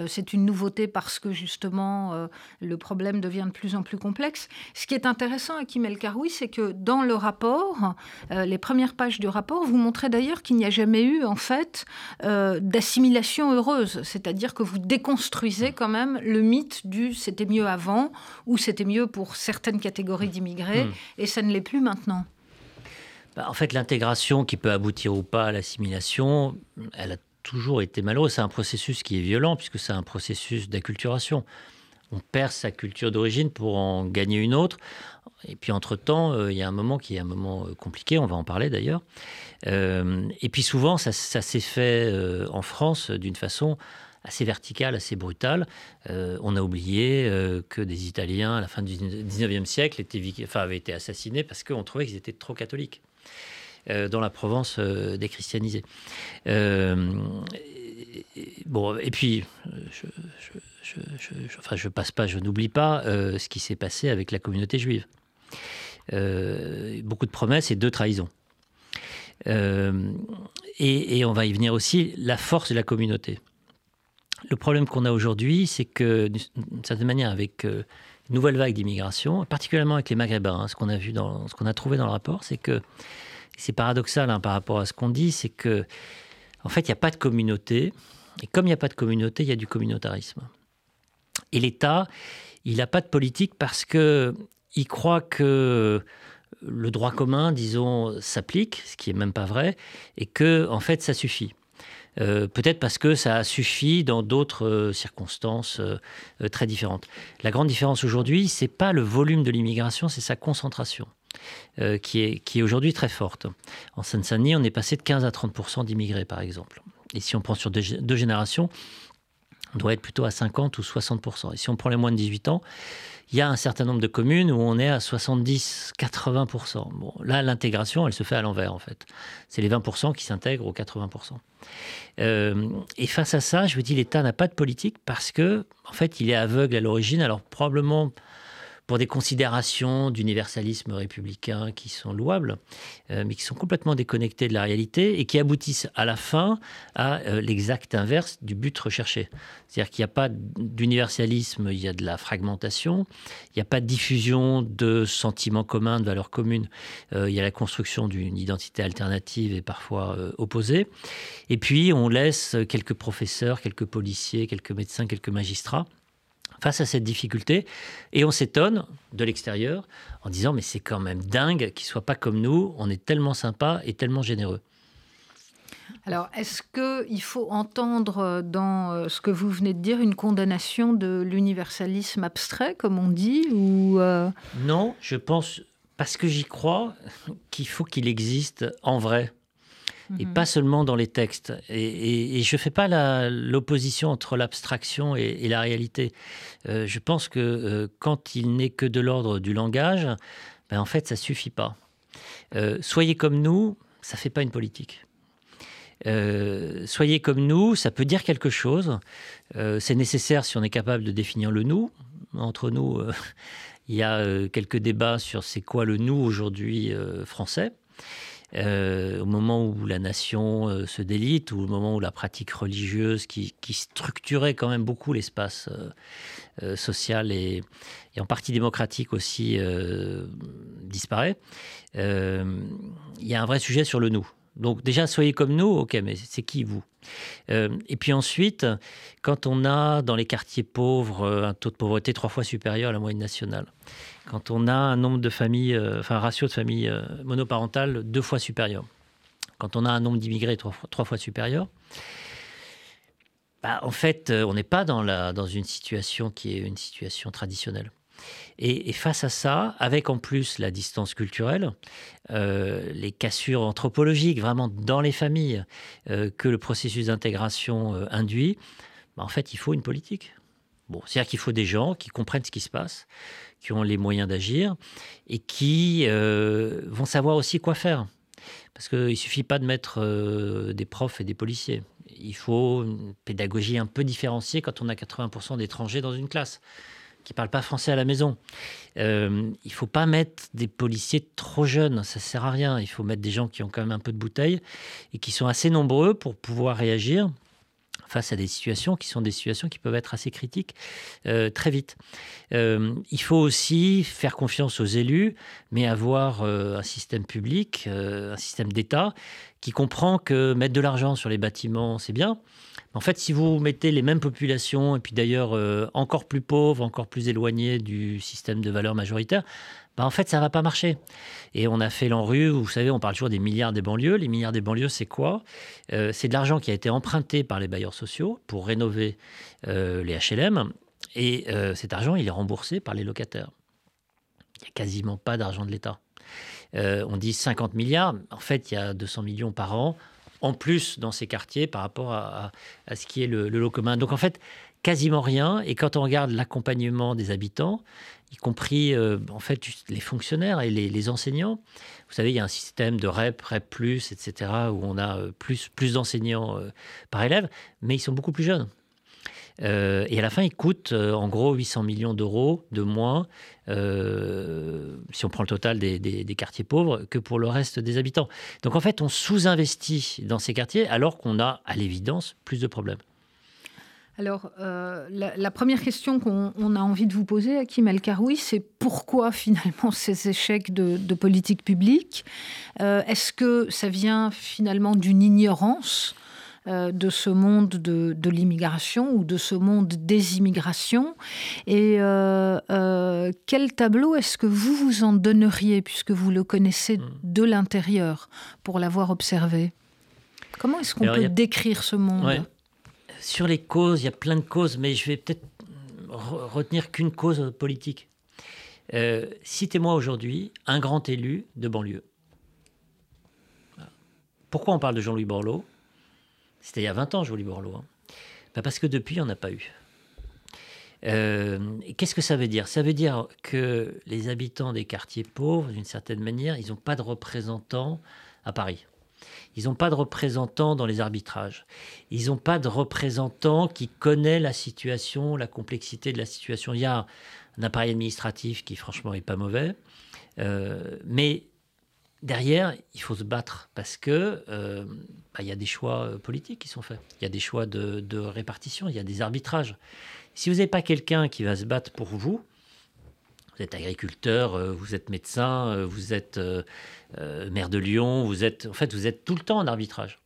c'est une nouveauté parce que justement le problème devient de plus en plus complexe? Ce qui est intéressant, Akim El Karoui, c'est que dans le rapport, les premières pages du rapport, vous montrez d'ailleurs qu'il n'y a jamais eu en fait d'assimilation heureuse c'est-à-dire que vous déconstruisez quand même le mythe du c'était mieux avant ou c'était mieux pour certaines catégories d'immigrés hmm. et ça ne l'est plus maintenant. Bah, en fait, l'intégration qui peut aboutir ou pas à l'assimilation, elle a toujours été malheureuse. C'est un processus qui est violent puisque c'est un processus d'acculturation. On perd sa culture d'origine pour en gagner une autre. Et puis entre-temps, il y a un moment qui est un moment compliqué, on va en parler d'ailleurs. et puis souvent, ça, s'est fait en France d'une façon assez verticale, assez brutale. Euh, on a oublié euh, que des Italiens, à la fin du 19e siècle, avaient été assassinés parce qu'on trouvait qu'ils étaient trop catholiques euh, dans la Provence déchristianisée. bon, et puis, je, passe pas, je n'oublie pas ce qui s'est passé avec la communauté juive. beaucoup de promesses et deux trahisons. et, et, on va y venir aussi, la force de la communauté. Le problème qu'on a aujourd'hui, c'est que, d'une certaine manière, avec euh, une nouvelle vague d'immigration, particulièrement avec les Maghrébins, hein, ce qu'on a a trouvé dans le rapport, c'est que c'est paradoxal hein, par rapport à ce qu'on dit, c'est que en fait, il n'y a pas de communauté, et comme il n'y a pas de communauté, il y a du communautarisme. Et l'État, il n'a pas de politique parce que il croit que le droit commun, disons, s'applique, ce qui est même pas vrai, et que en fait, ça suffit. Euh, peut-être parce que ça a suffi dans d'autres euh, circonstances euh, très différentes. La grande différence aujourd'hui, c'est pas le volume de l'immigration, c'est sa concentration. qui est, qui est aujourd'hui très forte. En Seine-Saint-Denis, on est passé de 15 à 30% d'immigrés, par exemple. Et si on prend sur deux, deux, générations, on doit être plutôt à 50 ou 60% Et si on prend les moins de 18 ans, il y a un certain nombre de communes où on est à 70-80%. Bon, là, l'intégration, elle se fait à l'envers, en fait. C'est les 20% qui s'intègrent aux 80%. Euh, et face à ça, je vous dis, l'État n'a pas de politique parce que, en fait, il est aveugle à l'origine. Alors, probablement pour des considérations d'universalisme républicain qui sont louables, euh, mais qui sont complètement déconnectées de la réalité et qui aboutissent à la fin à euh, l'exact inverse du but recherché. C'est-à-dire qu'il n'y a pas d'universalisme, il y a de la fragmentation, il n'y a pas de diffusion de sentiments communs, de valeurs communes, euh, il y a la construction d'une identité alternative et parfois opposée. Et puis on laisse quelques professeurs, quelques policiers, quelques médecins, quelques magistrats face à cette difficulté. Et on s'étonne de l'extérieur en disant mais c'est quand même dingue qu'ils soient pas comme nous, on est tellement sympa et tellement généreux. Alors, est-ce qu'il faut entendre dans euh, ce que vous venez de dire une condamnation de l'universalisme abstrait, comme on dit ou euh, Non, je pense, parce que j'y crois, qu'il faut qu'il existe en vrai et mhm. pas seulement dans les textes. Et, je ne fais pas l'opposition entre l'abstraction et, la réalité. Euh, je pense que euh, quand il n'est que de l'ordre du langage, ben en fait, ça suffit pas. Euh, soyez comme nous, ça fait pas une politique. soyez comme nous, ça peut dire quelque chose. c'est nécessaire si on est capable de définir le nous. Entre nous, il y a quelques débats sur c'est quoi le nous aujourd'hui français. Euh, au moment où la nation euh, se délite, ou au moment où la pratique religieuse qui, structurait quand même beaucoup l'espace euh, social et, en partie démocratique aussi disparaît, il y a un vrai sujet sur le nous. Donc déjà, soyez comme nous, ok, mais c'est qui vous? Et puis ensuite, quand on a dans les quartiers pauvres un taux de pauvreté trois fois supérieur à la moyenne nationale, quand on a un nombre de familles, euh, enfin un ratio de familles euh, monoparentales deux fois supérieur, quand on a un nombre d'immigrés trois, fois supérieur, bah, en fait, euh, on n'est pas dans, une situation qui est une situation traditionnelle. Et, face à ça, avec en plus la distance culturelle, les cassures anthropologiques vraiment dans les familles que le processus d'intégration induit, bah, en fait, il faut une politique. Bon, c'est-à-dire qu'il faut des gens qui comprennent ce qui se passe, qui ont les moyens d'agir et qui euh, vont savoir aussi quoi faire. Parce qu'il ne suffit pas de mettre euh, des profs et des policiers. Il faut une pédagogie un peu différenciée quand on a 80% d'étrangers dans une classe qui ne parlent pas français à la maison. Euh, il ne faut pas mettre des policiers trop jeunes, ça ne sert à rien. Il faut mettre des gens qui ont quand même un peu de bouteille et qui sont assez nombreux pour pouvoir réagir face à des situations qui sont des situations qui peuvent être assez critiques euh, très vite. Euh, il faut aussi faire confiance aux élus, mais avoir euh, un système public, un système d'État qui comprend que mettre de l'argent sur les bâtiments, c'est bien. En fait, si vous mettez les mêmes populations, et puis d'ailleurs encore plus pauvres, encore plus éloignées du système de valeurs majoritaires, bah, en fait, ça va pas marcher. Et on a fait l'enrue, vous savez, on parle toujours des milliards des banlieues. Les milliards des banlieues, c'est quoi? Euh, C'est de l'argent qui a été emprunté par les bailleurs sociaux pour rénover euh, les HLM. Et cet argent, il est remboursé par les locataires. Il n'y a quasiment pas d'argent de l'État. on dit 50 milliards, en fait, il y a 200 millions par an en plus dans ces quartiers par rapport à, ce qui est le, lot commun. Donc en fait, quasiment rien. Et quand on regarde l'accompagnement des habitants, y compris euh, en fait les fonctionnaires et les, enseignants, vous savez, il y a un système de REP, REP+, etc., où on a euh, plus, d'enseignants euh, par élève, mais ils sont beaucoup plus jeunes. Et à la fin, il coûte euh, en gros 800 millions d'euros de moins, si on prend le total des, quartiers pauvres, que pour le reste des habitants. Donc en fait, on sous-investit dans ces quartiers alors qu'on a, à l'évidence, plus de problèmes. Alors, la, première question qu'on a envie de vous poser, Hakim El Karoui, c'est pourquoi finalement ces échecs de, de politique publique? Est-ce que ça vient finalement d'une ignorance euh, de ce monde de, l'immigration ou de ce monde des immigrations? Et euh, euh, quel tableau est-ce que vous vous en donneriez, puisque vous le connaissez hmm. de l'intérieur, pour l'avoir observé? Comment est-ce qu'on peut décrire ce monde? Sur les causes, il y a plein de causes, mais je vais peut-être retenir qu'une cause politique. Citez-moi aujourd'hui un grand élu de banlieue. Pourquoi on parle de Jean-Louis Borloo? C'était il y a 20 ans, Jolie Borloo. Hein. Bah, parce que depuis, il n'y en a pas eu. Euh, qu'est-ce que ça veut dire? Ça veut dire que les habitants des quartiers pauvres, d'une certaine manière, ils n'ont pas de représentants à Paris. Ils n'ont pas de représentants dans les arbitrages. Ils n'ont pas de représentants qui connaissent la situation, la complexité de la situation. Il y a un appareil administratif qui, franchement, n'est pas mauvais. Euh, mais derrière, il faut se battre parce que euh, bah, il y a des choix euh, politiques qui sont faits. Il y a des choix de, répartition, il y a des arbitrages. Si vous n'avez pas quelqu'un qui va se battre pour vous, vous êtes agriculteur, euh, vous êtes médecin, vous êtes maire de Lyon, vous êtes, en fait, vous êtes tout le temps en arbitrage.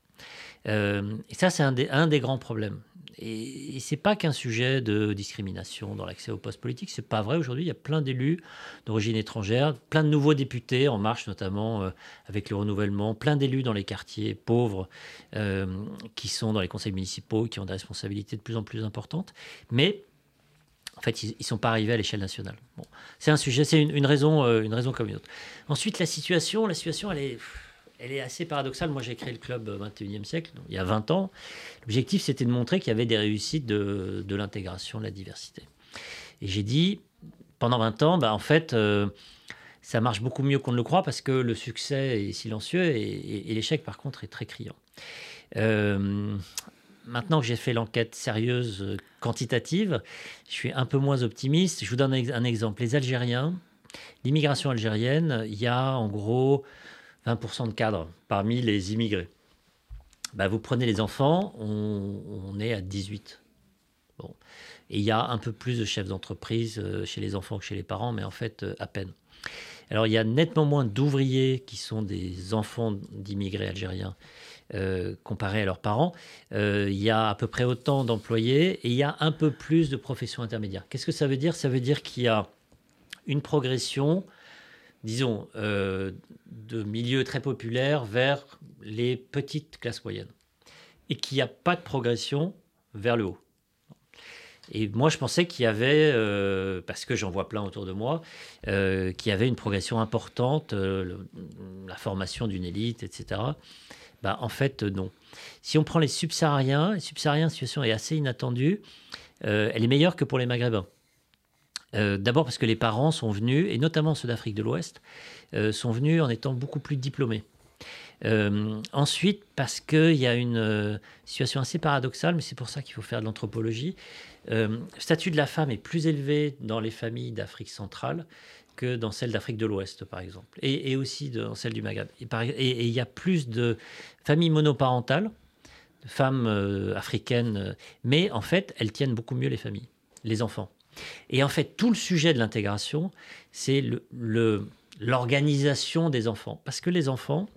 et ça, c'est un des grands problèmes. Et, ce n'est pas qu'un sujet de discrimination dans l'accès au poste politique. C'est pas vrai. Aujourd'hui, il y a plein d'élus d'origine étrangère, plein de nouveaux députés en marche, notamment euh, avec le renouvellement, plein d'élus dans les quartiers pauvres euh, qui sont dans les conseils municipaux, qui ont des responsabilités de plus en plus importantes. Mais en fait, ils ne sont pas arrivés à l'échelle nationale. C'est un sujet, c'est une, raison, euh, une raison comme une autre. Ensuite, la situation, la situation, elle est assez paradoxale. Moi, j'ai créé le club 21e siècle, il y a 20 ans. L'objectif, c'était de montrer qu'il y avait des réussites de, l'intégration, de la diversité. Et j'ai dit, pendant 20 ans, bah, en fait, euh, ça marche beaucoup mieux qu'on ne le croit parce que le succès est silencieux et, l'échec, par contre, est très criant. Euh, maintenant que j'ai fait l'enquête sérieuse, quantitative, je suis un peu moins optimiste. Je vous donne un exemple. Les Algériens, l'immigration algérienne, il y a en gros 20% de cadres parmi les immigrés. Bah, vous prenez les enfants, on, est à 18. Bon. Et il y a un peu plus de chefs d'entreprise euh, chez les enfants que chez les parents, mais en fait, euh, à peine. Alors, il y a nettement moins d'ouvriers qui sont des enfants d'immigrés algériens euh, comparés à leurs parents. il y a à peu près autant d'employés et il y a un peu plus de professions intermédiaires. Qu'est-ce que ça veut dire? Ça veut dire qu'il y a une progression disons, euh, de milieux très populaires vers les petites classes moyennes. Et qu'il n'y a pas de progression vers le haut. Et moi, je pensais qu'il y avait, euh, parce que j'en vois plein autour de moi, euh, qu'il y avait une progression importante, la formation d'une élite, etc. Bah, en fait, non. Si on prend les subsahariens, les subsahariens, la situation est assez inattendue. elle est meilleure que pour les maghrébins. Euh, d'abord parce que les parents sont venus, et notamment ceux d'Afrique de l'Ouest, euh, sont venus en étant beaucoup plus diplômés. Euh, ensuite, parce qu'il y a une situation assez paradoxale, mais c'est pour ça qu'il faut faire de l'anthropologie. le statut de la femme est plus élevé dans les familles d'Afrique centrale que dans celles d'Afrique de l'Ouest, par exemple, et, aussi dans celles du Maghreb. Et, il y a plus de familles monoparentales, de femmes africaines, mais en fait, elles tiennent beaucoup mieux les familles, les enfants. Et en fait, tout le sujet de l'intégration, c'est l'organisation des enfants. Parce que les enfants,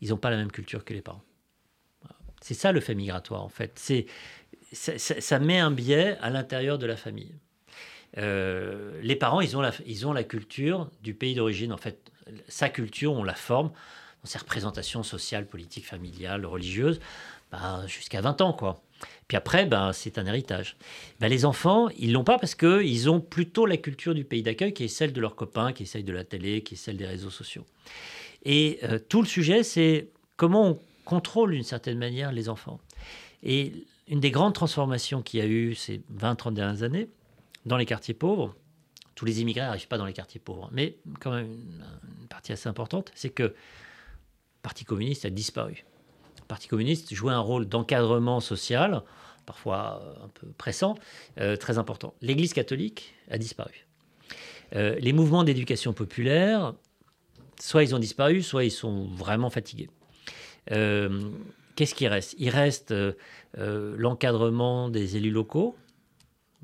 ils n'ont pas la même culture que les parents. C'est ça le fait migratoire, en fait. C'est, ça, met un biais à l'intérieur de la famille. Euh, les parents, ils ont, la, culture du pays d'origine. En fait, sa culture, on la forme dans ses représentations sociales, politiques, familiales, religieuses. ben, jusqu'à 20 ans, quoi. Puis après, ben, c'est un héritage. Ben, les enfants, ils l'ont pas parce qu'ils ont plutôt la culture du pays d'accueil qui est celle de leurs copains, qui est celle de la télé, qui est celle des réseaux sociaux. Et euh, tout le sujet, c'est comment on contrôle d'une certaine manière les enfants. Et une des grandes transformations qu'il y a eu ces 20-30 dernières années dans les quartiers pauvres, tous les immigrés n'arrivent pas dans les quartiers pauvres, mais quand même une, partie assez importante, c'est que le Parti communiste a disparu. Le Parti communiste jouait un rôle d'encadrement social, parfois euh, un peu pressant, euh, très important. L'Église catholique a disparu. Euh, les mouvements d'éducation populaire, soit ils ont disparu, soit ils sont vraiment fatigués. Qu'est-ce qui reste? Il reste l'encadrement des élus locaux,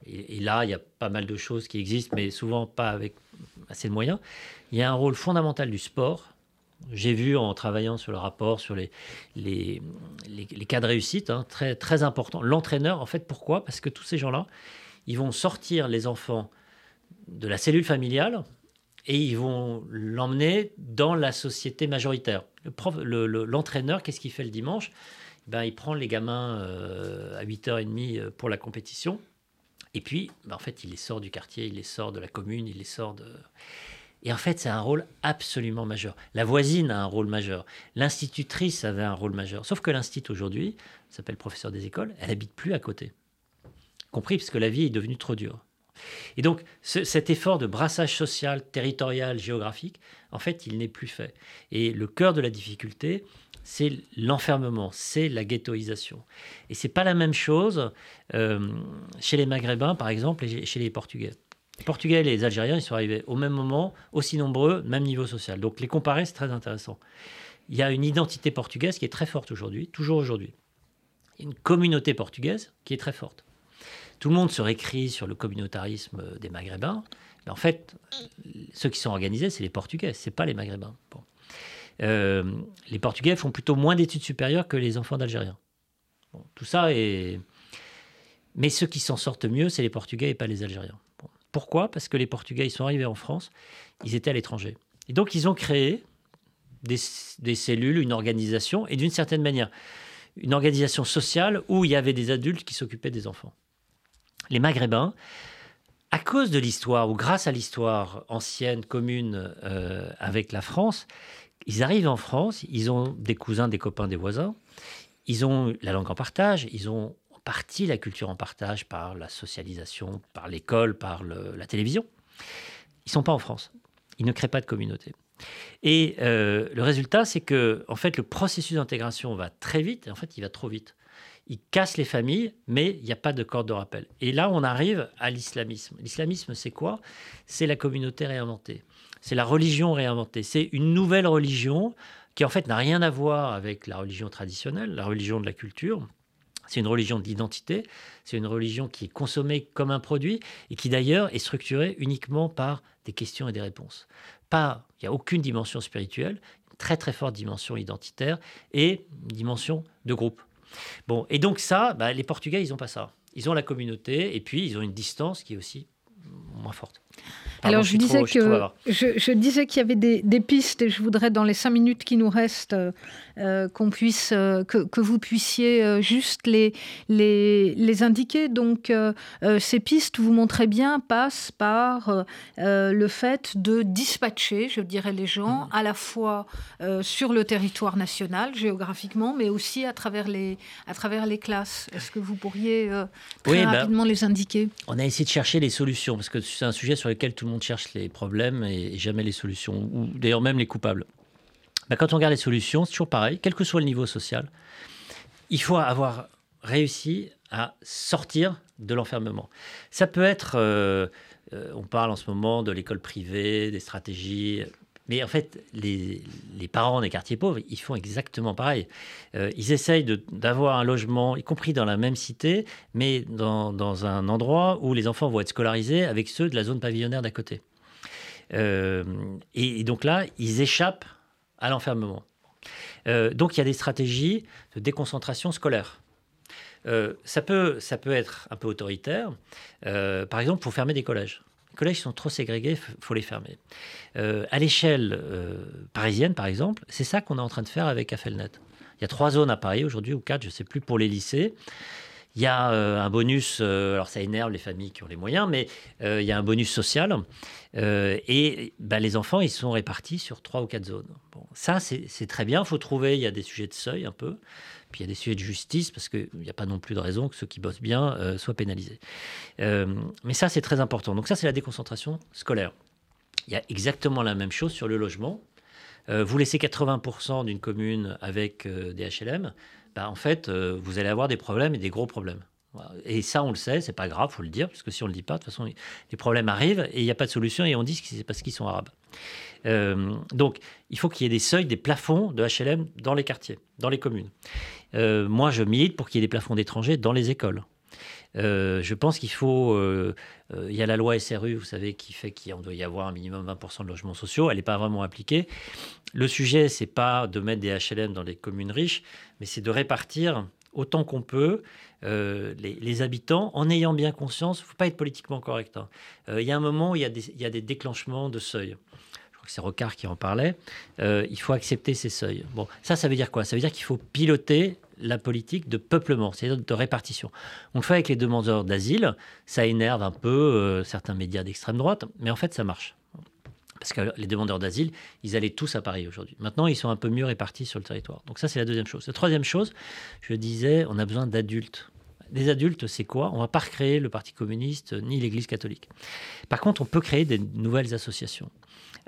et, là, il y a pas mal de choses qui existent, mais souvent pas avec assez de moyens. Il y a un rôle fondamental du sport. J'ai vu en travaillant sur le rapport sur les, les, les, cas de réussite, hein, très, très important. L'entraîneur, en fait, pourquoi? Parce que tous ces gens-là, ils vont sortir les enfants de la cellule familiale et ils vont l'emmener dans la société majoritaire. L'entraîneur, le qu'est-ce qu'il fait le dimanche? Ben, Il prend les gamins euh, à 8h30 euh, pour la compétition et puis, bah, en fait, il les sort du quartier, il les sort de la commune, il les sort de... Et en fait, c'est un rôle absolument majeur. La voisine a un rôle majeur. L'institutrice avait un rôle majeur. Sauf que l'institut aujourd'hui, s'appelle professeur des écoles, elle habite plus à côté. Compris, parce que la vie est devenue trop dure. Et donc, cet effort de brassage social, territorial, géographique, en fait, il n'est plus fait. Et le cœur de la difficulté, c'est l'enfermement, c'est la ghettoisation. Et c'est pas la même chose euh, chez les Maghrébins, par exemple, et chez les Portugais. Les Portugais et les Algériens, ils sont arrivés au même moment, aussi nombreux, même niveau social. Donc les comparer, c'est très intéressant. Il y a une identité portugaise qui est très forte aujourd'hui, toujours aujourd'hui. Une communauté portugaise qui est très forte. Tout le monde se récrit sur le communautarisme des Maghrébins, mais en fait, ceux qui sont organisés, c'est les Portugais, c'est pas les Maghrébins. Bon. Euh, les Portugais font plutôt moins d'études supérieures que les enfants d'Algériens. tout ça est. Mais ceux qui s'en sortent mieux, c'est les Portugais et pas les Algériens. Pourquoi? Parce que les Portugais, ils sont arrivés en France, ils étaient à l'étranger. Et donc, ils ont créé des, cellules, une organisation, et d'une certaine manière, une organisation sociale où il y avait des adultes qui s'occupaient des enfants. Les Maghrébins, à cause de l'histoire, ou grâce à l'histoire ancienne, commune euh, avec la France, ils arrivent en France, ils ont des cousins, des copains, des voisins, ils ont la langue en partage, ils ont en partie la culture en partage par la socialisation, par l'école, par la télévision. Ils sont pas en France. Ils ne créent pas de communauté. Et euh, le résultat, c'est que en fait, le processus d'intégration va très vite, et en fait, il va trop vite. Il casse les familles, mais il n'y a pas de corde de rappel. Et là, on arrive à l'islamisme. L'islamisme, c'est quoi? C'est la communauté réinventée c'est la religion réinventée. C'est une nouvelle religion qui en fait n'a rien à voir avec la religion traditionnelle, la religion de la culture. C'est une religion d'identité, c'est une religion qui est consommée comme un produit et qui d'ailleurs est structurée uniquement par des questions et des réponses. Pas, il n'y a aucune dimension spirituelle, une très très forte dimension identitaire et une dimension de groupe. Bon, et donc ça, bah, les Portugais, ils n'ont pas ça. Ils ont la communauté et puis ils ont une distance qui est aussi moins forte. Alors, je, disais que, je, disais qu'il y avait des, pistes et je voudrais, dans les cinq minutes qui nous restent, euh, qu'on puisse, euh, que, vous puissiez euh, juste les, les, les indiquer. Donc, ces pistes, vous montrez bien, passent par le fait de dispatcher, je dirais, les gens, mhm. à la fois sur le territoire national, géographiquement, mais aussi à travers les, à travers les classes. Est-ce que vous pourriez très ben, rapidement les indiquer? On a essayé de chercher les solutions, parce que c'est un sujet sur lequel tout le monde cherche les problèmes et, jamais les solutions, ou d'ailleurs même les coupables. Bah, quand on regarde les solutions, c'est toujours pareil, quel que soit le niveau social, il faut avoir réussi à sortir de l'enfermement. Ça peut être, euh, euh, on parle en ce moment de l'école privée, des stratégies, mais en fait, les, parents des quartiers pauvres, ils font exactement pareil. Euh, ils essayent d'avoir un logement, y compris dans la même cité, mais dans, un endroit où les enfants vont être scolarisés avec ceux de la zone pavillonnaire d'à côté. Euh, et, donc là, ils échappent à l'enfermement. Euh, donc il y a des stratégies de déconcentration scolaire. ça, peut, ça peut être un peu autoritaire. par exemple, pour fermer des collèges. Les collèges sont trop ségrégés, il faut les fermer. Euh, à l'échelle euh, parisienne, par exemple, c'est ça qu'on est en train de faire avec Affelnet. Il y a trois zones à Paris aujourd'hui, ou quatre, je ne sais plus, pour les lycées. Il y a euh, un bonus, euh, alors ça énerve les familles qui ont les moyens, mais euh, il y a un bonus social. et bah, les enfants, ils sont répartis sur trois ou quatre zones. Ça, c'est très bien. Il faut trouver, il y a des sujets de seuil un peu. Puis il y a des sujets de justice, parce qu'il n'y a pas non plus de raison que ceux qui bossent bien soient pénalisés. mais ça, c'est très important. Donc ça, c'est la déconcentration scolaire. Il y a exactement la même chose sur le logement. vous laissez 80% d'une commune avec des HLM, bah, en fait, euh, vous allez avoir des problèmes et des gros problèmes. Et ça, on le sait, c'est pas grave, faut le dire, parce que si on le dit pas, de toute façon, les problèmes arrivent et il n'y a pas de solution et on dit que c'est parce qu'ils sont arabes. Euh, donc, il faut qu'il y ait des seuils, des plafonds de HLM dans les quartiers, dans les communes. Euh, moi, je milite pour qu'il y ait des plafonds d'étrangers dans les écoles. Euh, je pense qu'il faut. Euh, euh, il y a la loi SRU, vous savez, qui fait qu'il doit y avoir un minimum 20% de logements sociaux. Elle n'est pas vraiment appliquée. Le sujet, c'est pas de mettre des HLM dans les communes riches, mais c'est de répartir autant qu'on peut les, habitants en ayant bien conscience. Il ne faut pas être politiquement correct. Hein. il y a un moment où il y a des, il y a des déclenchements de seuil c'est Rocard qui en parlait, il faut accepter ces seuils. Bon, ça, ça veut dire quoi? Ça veut dire qu'il faut piloter la politique de peuplement, c'est-à-dire de répartition. On le fait avec les demandeurs d'asile, ça énerve un peu euh, certains médias d'extrême droite, mais en fait ça marche. Parce que les demandeurs d'asile, ils allaient tous à Paris aujourd'hui. Maintenant, ils sont un peu mieux répartis sur le territoire. Donc ça, c'est la deuxième chose. La troisième chose, je disais, on a besoin d'adultes. Les adultes, c'est quoi? On ne va pas recréer le Parti communiste ni l'Église catholique. Par contre, on peut créer des nouvelles associations.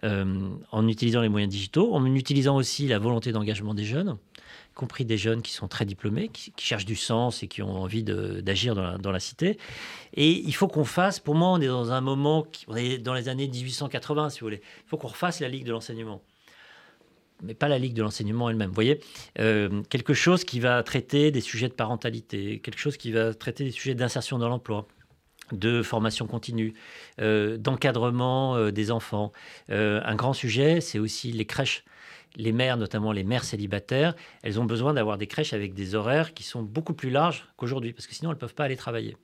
Euh, en utilisant les moyens digitaux, en utilisant aussi la volonté d'engagement des jeunes compris des jeunes qui sont très diplômés, qui, cherchent du sens et qui ont envie d'agir dans, la, cité. Et il faut qu'on fasse, pour moi, on est dans un moment, on est dans les années 1880, si vous voulez. Il faut qu'on refasse la Ligue de l'enseignement. Mais pas la Ligue de l'enseignement elle-même. Vous voyez, euh, quelque chose qui va traiter des sujets de parentalité, quelque chose qui va traiter des sujets d'insertion dans l'emploi de formation continue, euh, d'encadrement euh, des enfants. un grand sujet, c'est aussi les crèches les mères, notamment les mères célibataires, elles ont besoin d'avoir des crèches avec des horaires qui sont beaucoup plus larges qu'aujourd'hui, parce que sinon elles ne peuvent pas aller travailler.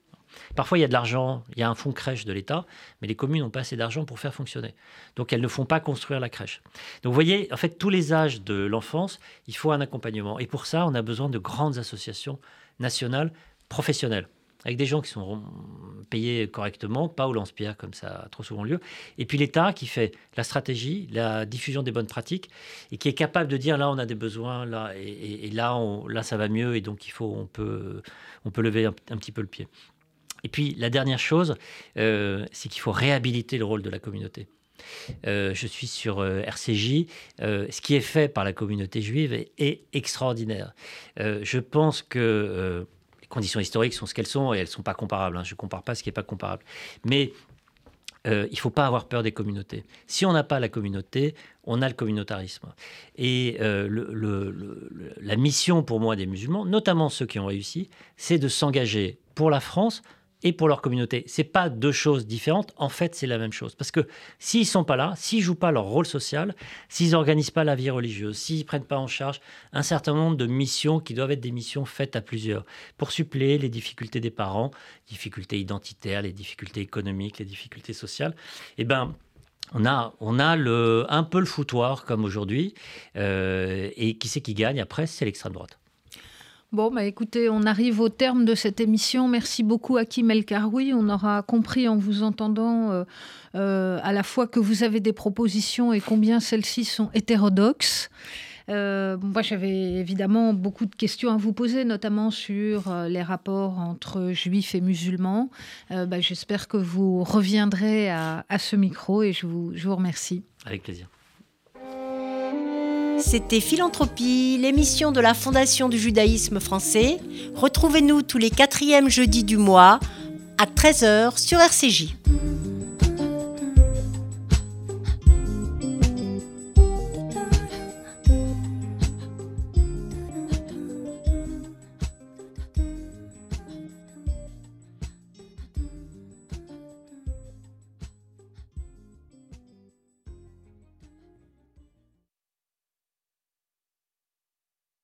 Parfois, il y a de l'argent, il y a un fonds crèche de l'État, mais les communes n'ont pas assez d'argent pour faire fonctionner. Donc, elles ne font pas construire la crèche. Donc, vous voyez, en fait, tous les âges de l'enfance, il faut un accompagnement. Et pour ça, on a besoin de grandes associations nationales professionnelles avec des gens qui sont payés correctement, pas au lance-pierre comme ça a trop souvent lieu. Et puis l'État qui fait la stratégie, la diffusion des bonnes pratiques et qui est capable de dire là on a des besoins, là et, là ça va mieux et donc il faut on peut on peut lever un, petit peu le pied. Et puis la dernière chose, euh, c'est qu'il faut réhabiliter le rôle de la communauté. Euh, je suis sur euh, RCJ. ce qui est fait par la communauté juive est extraordinaire. je pense que conditions historiques sont ce qu'elles sont et elles ne sont pas comparables. Hein. Je ne compare pas ce qui n'est pas comparable. Mais euh, il ne faut pas avoir peur des communautés. Si on n'a pas la communauté, on a le communautarisme. Et euh, la mission pour moi des musulmans, notamment ceux qui ont réussi, c'est de s'engager pour la France et pour leur communauté. C'est pas deux choses différentes. En fait, c'est la même chose. Parce que s'ils sont pas là, s'ils jouent pas leur rôle social, s'ils organisent pas la vie religieuse, s'ils prennent pas en charge un certain nombre de missions qui doivent être des missions faites à plusieurs pour suppléer les difficultés des parents, difficultés identitaires, les difficultés économiques, les difficultés sociales, eh ben on a, on a le, un peu le foutoir comme aujourd'hui. Euh, et qui c'est qui gagne après? C'est l'extrême droite. Bon, bah écoutez, on arrive au terme de cette émission. Merci beaucoup, Hakim El Karoui. On aura compris en vous entendant euh, euh, à la fois que vous avez des propositions et combien celles-ci sont hétérodoxes. Euh, moi, j'avais évidemment beaucoup de questions à vous poser, notamment sur les rapports entre juifs et musulmans. Bah, j'espère que vous reviendrez à, ce micro et je vous, je vous remercie. Avec plaisir. C'était Philanthropie, l'émission de la Fondation du judaïsme français. Retrouvez-nous tous les quatrièmes jeudis du mois à 13h sur RCJ.